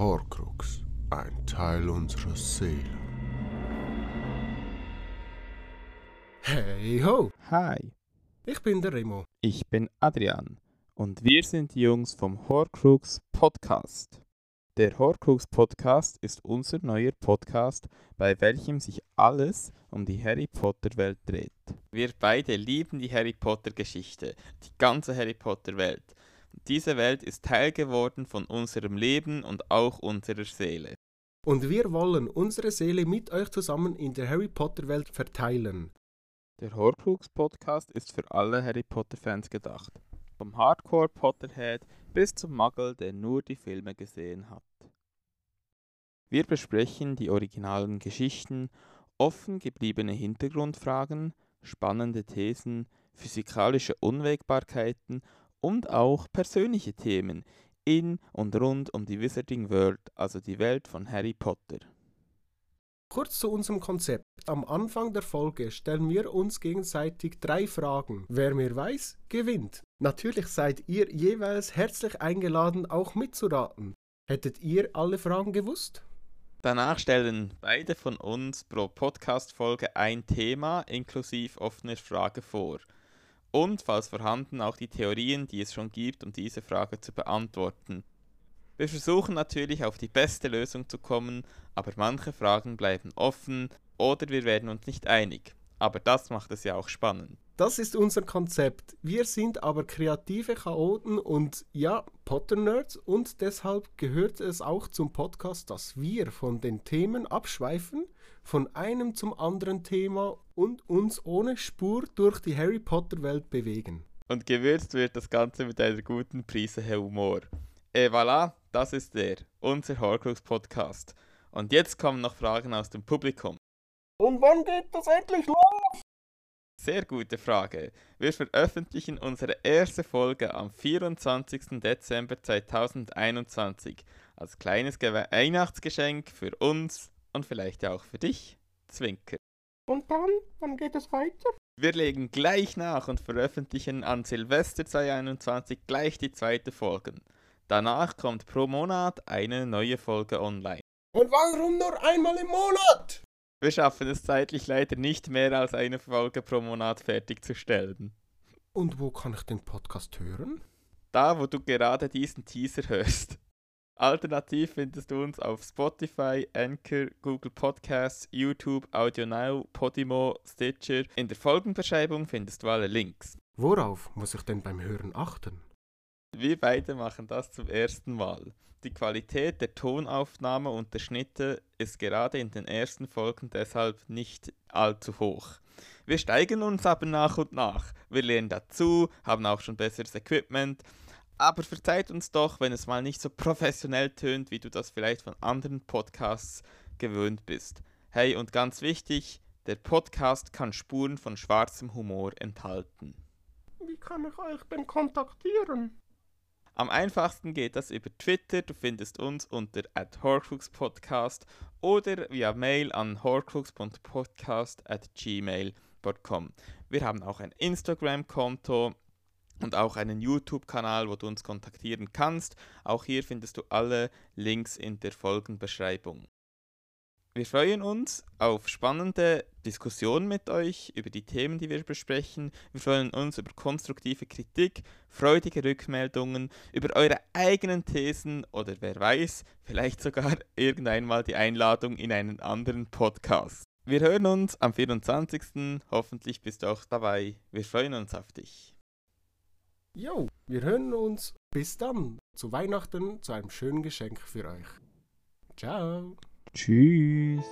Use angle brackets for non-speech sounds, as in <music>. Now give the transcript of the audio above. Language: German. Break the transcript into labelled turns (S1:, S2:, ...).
S1: ein Teil unserer Seele.
S2: Hey ho,
S3: Hi,
S2: ich bin der Remo.
S3: ich bin Adrian und wir sind die Jungs vom Horcrux Podcast. Der Horcrux Podcast ist unser neuer Podcast, bei welchem sich alles um die Harry Potter Welt dreht. Wir beide lieben die Harry Potter Geschichte, die ganze Harry Potter Welt. Diese Welt ist Teil geworden von unserem Leben und auch unserer Seele.
S2: Und wir wollen unsere Seele mit euch zusammen in der Harry Potter Welt verteilen.
S3: Der Horcrux Podcast ist für alle Harry Potter Fans gedacht. Vom Hardcore Potterhead bis zum Muggle, der nur die Filme gesehen hat. Wir besprechen die originalen Geschichten, offen gebliebene Hintergrundfragen, spannende Thesen, physikalische Unwägbarkeiten und auch persönliche Themen in und rund um die Wizarding World, also die Welt von Harry Potter.
S2: Kurz zu unserem Konzept. Am Anfang der Folge stellen wir uns gegenseitig drei Fragen. Wer mehr weiß, gewinnt. Natürlich seid ihr jeweils herzlich eingeladen, auch mitzuraten. Hättet ihr alle Fragen gewusst?
S3: Danach stellen beide von uns pro Podcast-Folge ein Thema inklusive offener Frage vor. Und, falls vorhanden, auch die Theorien, die es schon gibt, um diese Frage zu beantworten. Wir versuchen natürlich auf die beste Lösung zu kommen, aber manche Fragen bleiben offen oder wir werden uns nicht einig. Aber das macht es ja auch spannend.
S2: Das ist unser Konzept. Wir sind aber kreative Chaoten und ja, Potter-Nerds und deshalb gehört es auch zum Podcast, dass wir von den Themen abschweifen, von einem zum anderen Thema und uns ohne Spur durch die Harry Potter-Welt bewegen.
S3: Und gewürzt wird das Ganze mit einer guten Prise Humor. Et voilà, das ist der, unser Horcrux Podcast. Und jetzt kommen noch Fragen aus dem Publikum.
S2: Und wann geht das endlich los?
S3: Sehr gute Frage. Wir veröffentlichen unsere erste Folge am 24. Dezember 2021 als kleines Ge Weihnachtsgeschenk für uns und vielleicht ja auch für dich, Zwinker.
S2: Und dann, wann geht es weiter?
S3: Wir legen gleich nach und veröffentlichen an Silvester 2021 gleich die zweite Folge. Danach kommt pro Monat eine neue Folge online.
S2: Und warum nur einmal im Monat?
S3: Wir schaffen es zeitlich leider nicht mehr als eine Folge pro Monat fertigzustellen.
S2: Und wo kann ich den Podcast hören?
S3: Da, wo du gerade diesen Teaser hörst. Alternativ findest du uns auf Spotify, Anchor, Google Podcasts, YouTube, AudioNow, Podimo, Stitcher. In der Folgenbeschreibung findest du alle Links.
S2: Worauf muss ich denn beim Hören achten?
S3: Wir beide machen das zum ersten Mal. Die Qualität der Tonaufnahme und der Schnitte ist gerade in den ersten Folgen deshalb nicht allzu hoch. Wir steigern uns aber nach und nach. Wir lernen dazu, haben auch schon besseres Equipment. Aber verzeiht uns doch, wenn es mal nicht so professionell tönt, wie du das vielleicht von anderen Podcasts gewöhnt bist. Hey, und ganz wichtig, der Podcast kann Spuren von schwarzem Humor enthalten.
S2: Wie kann ich euch denn kontaktieren?
S3: Am einfachsten geht das über Twitter, du findest uns unter @horcruxpodcast oder via Mail an horcrux.podcast@gmail.com. Wir haben auch ein Instagram-Konto und auch einen YouTube-Kanal, wo du uns kontaktieren kannst. Auch hier findest du alle Links in der Folgenbeschreibung. Wir freuen uns auf spannende Diskussionen mit euch über die Themen, die wir besprechen. Wir freuen uns über konstruktive Kritik, freudige Rückmeldungen, über eure eigenen Thesen oder wer weiß, vielleicht sogar <laughs> irgendeinmal die Einladung in einen anderen Podcast. Wir hören uns am 24. Hoffentlich bist du auch dabei. Wir freuen uns auf dich.
S2: Jo, wir hören uns. Bis dann. Zu Weihnachten zu einem schönen Geschenk für euch. Ciao.
S3: Tschüss.